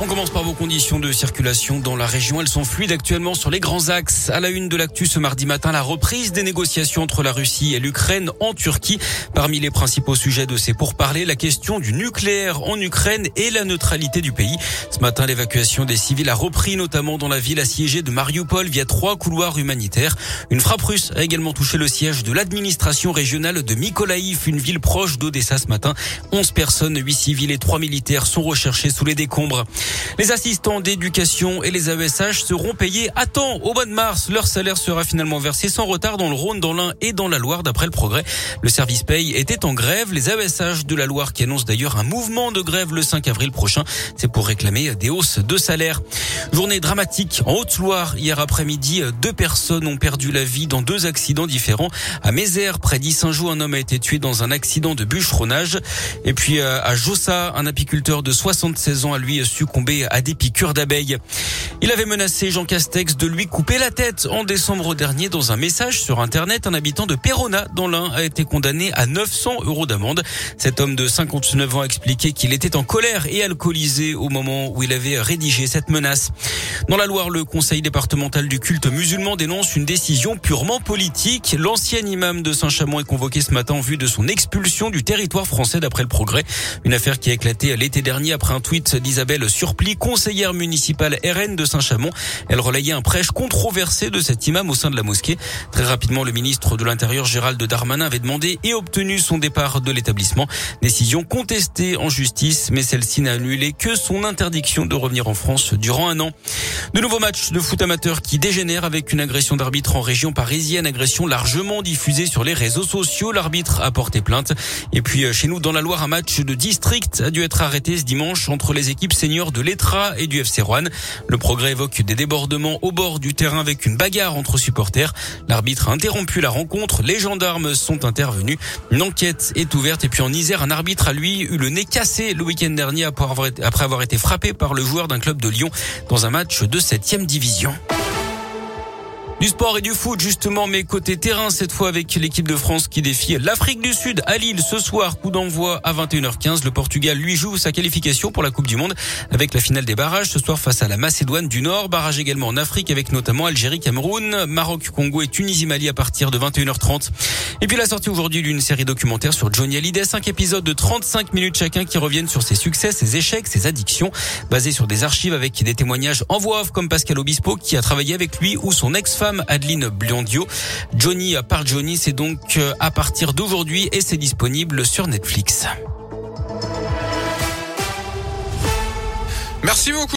On commence par vos conditions de circulation dans la région. Elles sont fluides actuellement sur les grands axes. À la une de l'actu ce mardi matin, la reprise des négociations entre la Russie et l'Ukraine en Turquie. Parmi les principaux sujets de ces pourparlers, la question du nucléaire en Ukraine et la neutralité du pays. Ce matin, l'évacuation des civils a repris, notamment dans la ville assiégée de Mariupol via trois couloirs humanitaires. Une frappe russe a également touché le siège de l'administration régionale de Mykolaïv, une ville proche d'Odessa ce matin. 11 personnes, 8 civils et 3 militaires sont recherchés sous les décombres. Les assistants d'éducation et les AESH seront payés à temps au mois de mars. Leur salaire sera finalement versé sans retard dans le Rhône, dans l'Ain et dans la Loire d'après le progrès. Le service paye était en grève. Les AESH de la Loire qui annoncent d'ailleurs un mouvement de grève le 5 avril prochain. C'est pour réclamer des hausses de salaire. Journée dramatique en Haute-Loire. Hier après-midi, deux personnes ont perdu la vie dans deux accidents différents. À Mézère, près un homme a été tué dans un accident de bûcheronnage. Et puis euh, à Jossa, un apiculteur de 76 ans a lui succombé à des piqûres d'abeilles. Il avait menacé Jean Castex de lui couper la tête en décembre dernier dans un message sur Internet. Un habitant de Perona, dans l'Ain, a été condamné à 900 euros d'amende. Cet homme de 59 ans a expliqué qu'il était en colère et alcoolisé au moment où il avait rédigé cette menace. Dans la Loire, le conseil départemental du culte musulman dénonce une décision purement politique. L'ancien imam de Saint-Chamond est convoqué ce matin en vue de son expulsion du territoire français d'après le progrès. Une affaire qui a éclaté l'été dernier après un tweet d'Isabelle Surpli, conseillère municipale RN de Saint-Chamond. Elle relayait un prêche controversé de cet imam au sein de la mosquée. Très rapidement, le ministre de l'Intérieur Gérald Darmanin avait demandé et obtenu son départ de l'établissement. Décision contestée en justice, mais celle-ci n'a annulé que son interdiction de revenir en France durant un an. De nouveaux matchs de foot amateur qui dégénèrent avec une agression d'arbitre en région parisienne, agression largement diffusée sur les réseaux sociaux. L'arbitre a porté plainte. Et puis euh, chez nous, dans la Loire, un match de district a dû être arrêté ce dimanche entre les équipes seniors de l'Etra et du FC Rouen. Le progrès évoque des débordements au bord du terrain avec une bagarre entre supporters. L'arbitre a interrompu la rencontre. Les gendarmes sont intervenus. Une enquête est ouverte. Et puis en Isère, un arbitre a lui eu le nez cassé le week-end dernier après avoir été frappé par le joueur d'un club de Lyon dans un match de 7 division. Du sport et du foot justement, mais côté terrain cette fois avec l'équipe de France qui défie l'Afrique du Sud à Lille ce soir. Coup d'envoi à 21h15. Le Portugal lui joue sa qualification pour la Coupe du Monde avec la finale des barrages ce soir face à la Macédoine du Nord. Barrage également en Afrique avec notamment Algérie, Cameroun, Maroc, Congo et Tunisie, Mali à partir de 21h30. Et puis la sortie aujourd'hui d'une série documentaire sur Johnny Hallyday, cinq épisodes de 35 minutes chacun qui reviennent sur ses succès, ses échecs, ses addictions, basés sur des archives avec des témoignages en voix off comme Pascal Obispo qui a travaillé avec lui ou son ex-femme Adeline Bliondio. Johnny par Johnny, c'est donc euh, à partir d'aujourd'hui et c'est disponible sur Netflix. Merci beaucoup.